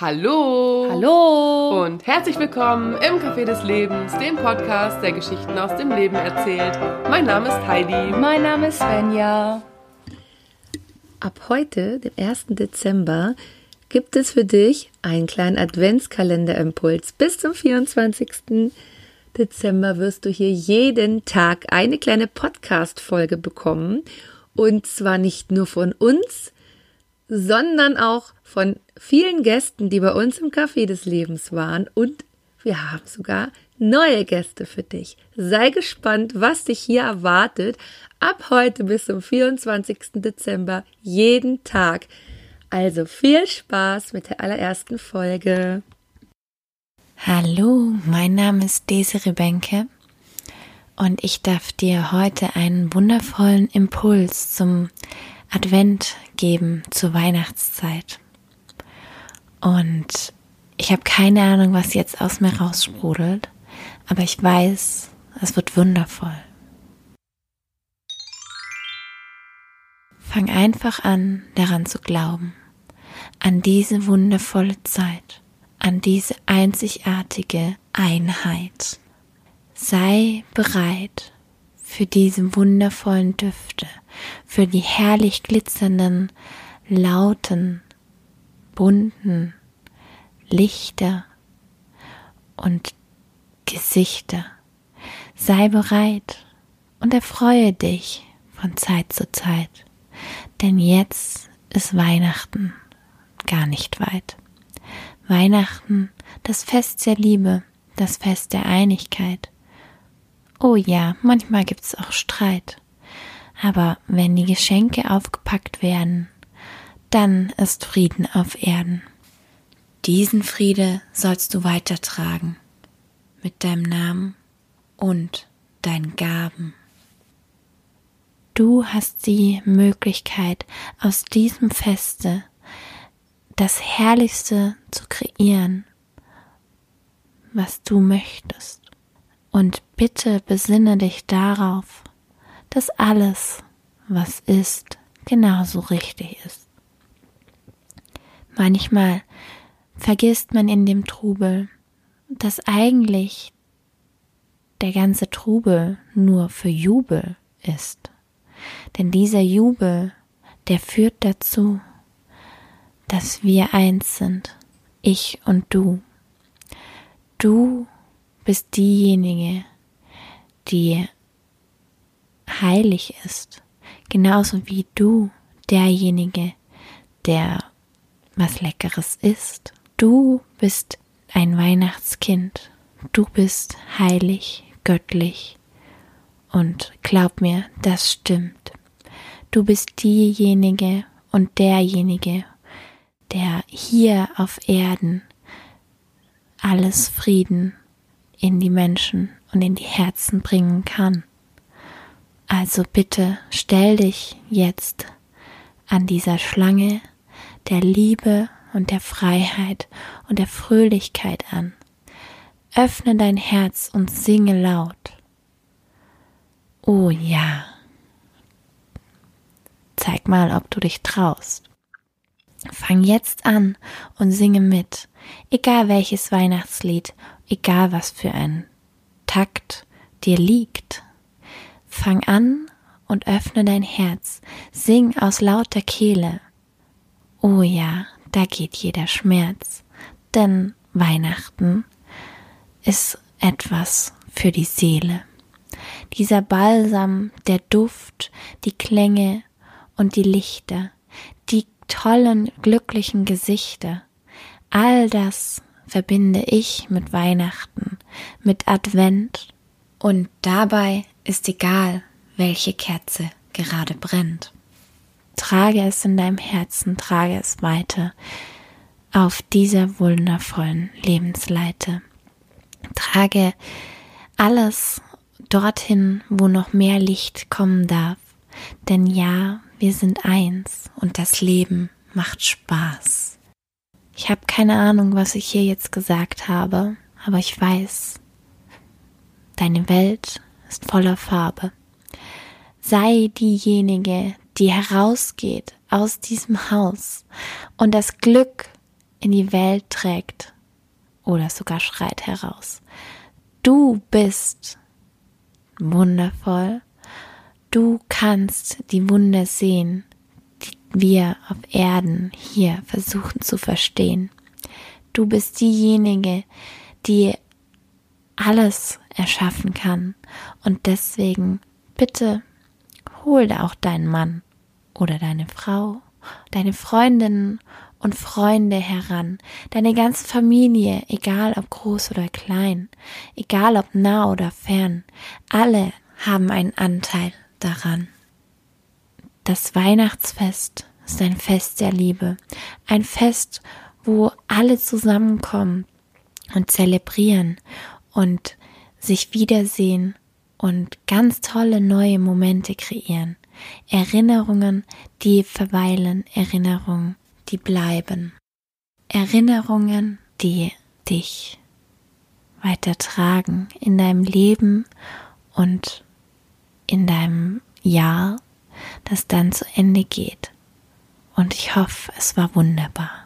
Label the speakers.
Speaker 1: Hallo!
Speaker 2: Hallo!
Speaker 1: Und herzlich willkommen im Café des Lebens, dem Podcast, der Geschichten aus dem Leben erzählt. Mein Name ist Heidi.
Speaker 2: Mein Name ist Svenja.
Speaker 3: Ab heute, dem 1. Dezember, gibt es für dich einen kleinen Adventskalender-Impuls. Bis zum 24. Dezember wirst du hier jeden Tag eine kleine Podcast-Folge bekommen. Und zwar nicht nur von uns, sondern auch von vielen Gästen, die bei uns im Café des Lebens waren. Und wir haben sogar neue Gäste für dich. Sei gespannt, was dich hier erwartet. Ab heute bis zum 24. Dezember jeden Tag. Also viel Spaß mit der allerersten Folge.
Speaker 4: Hallo, mein Name ist Desiree Benke und ich darf dir heute einen wundervollen Impuls zum Advent geben zur Weihnachtszeit. Und ich habe keine Ahnung, was jetzt aus mir raussprudelt, aber ich weiß, es wird wundervoll. Fang einfach an, daran zu glauben, an diese wundervolle Zeit, an diese einzigartige Einheit. Sei bereit für diese wundervollen Düfte, für die herrlich glitzernden, lauten, bunten Lichter und Gesichter. Sei bereit und erfreue dich von Zeit zu Zeit, denn jetzt ist Weihnachten gar nicht weit. Weihnachten, das Fest der Liebe, das Fest der Einigkeit. Oh ja, manchmal gibt's auch Streit. Aber wenn die Geschenke aufgepackt werden, dann ist Frieden auf Erden. Diesen Friede sollst du weitertragen mit deinem Namen und deinen Gaben. Du hast die Möglichkeit, aus diesem Feste das Herrlichste zu kreieren, was du möchtest. Und bitte besinne dich darauf, dass alles, was ist, genauso richtig ist. Manchmal vergisst man in dem Trubel, dass eigentlich der ganze Trubel nur für Jubel ist. Denn dieser Jubel, der führt dazu, dass wir eins sind, ich und du. Du bist diejenige, die heilig ist, genauso wie du derjenige, der was Leckeres isst. Du bist ein Weihnachtskind, du bist heilig, göttlich und glaub mir, das stimmt. Du bist diejenige und derjenige, der hier auf Erden alles Frieden in die Menschen und in die Herzen bringen kann. Also bitte stell dich jetzt an dieser Schlange der Liebe und der Freiheit und der Fröhlichkeit an. Öffne dein Herz und singe laut. Oh ja. Zeig mal, ob du dich traust. Fang jetzt an und singe mit, egal welches Weihnachtslied, egal was für ein Takt dir liegt. Fang an und öffne dein Herz, sing aus lauter Kehle. Oh ja, da geht jeder Schmerz, denn Weihnachten ist etwas für die Seele. Dieser Balsam, der Duft, die Klänge und die Lichter, die tollen, glücklichen Gesichter, all das verbinde ich mit Weihnachten, mit Advent und dabei ist egal, welche Kerze gerade brennt. Trage es in deinem Herzen, trage es weiter auf dieser wundervollen Lebensleite. Trage alles dorthin, wo noch mehr Licht kommen darf. Denn ja, wir sind eins und das Leben macht Spaß. Ich habe keine Ahnung, was ich hier jetzt gesagt habe, aber ich weiß, deine Welt ist voller Farbe. Sei diejenige, die herausgeht aus diesem Haus und das Glück in die Welt trägt oder sogar schreit heraus. Du bist wundervoll. Du kannst die Wunder sehen, wir auf Erden hier versuchen zu verstehen. Du bist diejenige, die alles erschaffen kann. Und deswegen bitte hol auch deinen Mann oder deine Frau, deine Freundinnen und Freunde heran, deine ganze Familie, egal ob groß oder klein, egal ob nah oder fern, alle haben einen Anteil daran. Das Weihnachtsfest ist ein Fest der Liebe, ein Fest, wo alle zusammenkommen und zelebrieren und sich wiedersehen und ganz tolle neue Momente kreieren. Erinnerungen, die verweilen, Erinnerungen, die bleiben. Erinnerungen, die dich weitertragen in deinem Leben und in deinem Jahr, das dann zu Ende geht. Und ich hoffe, es war wunderbar.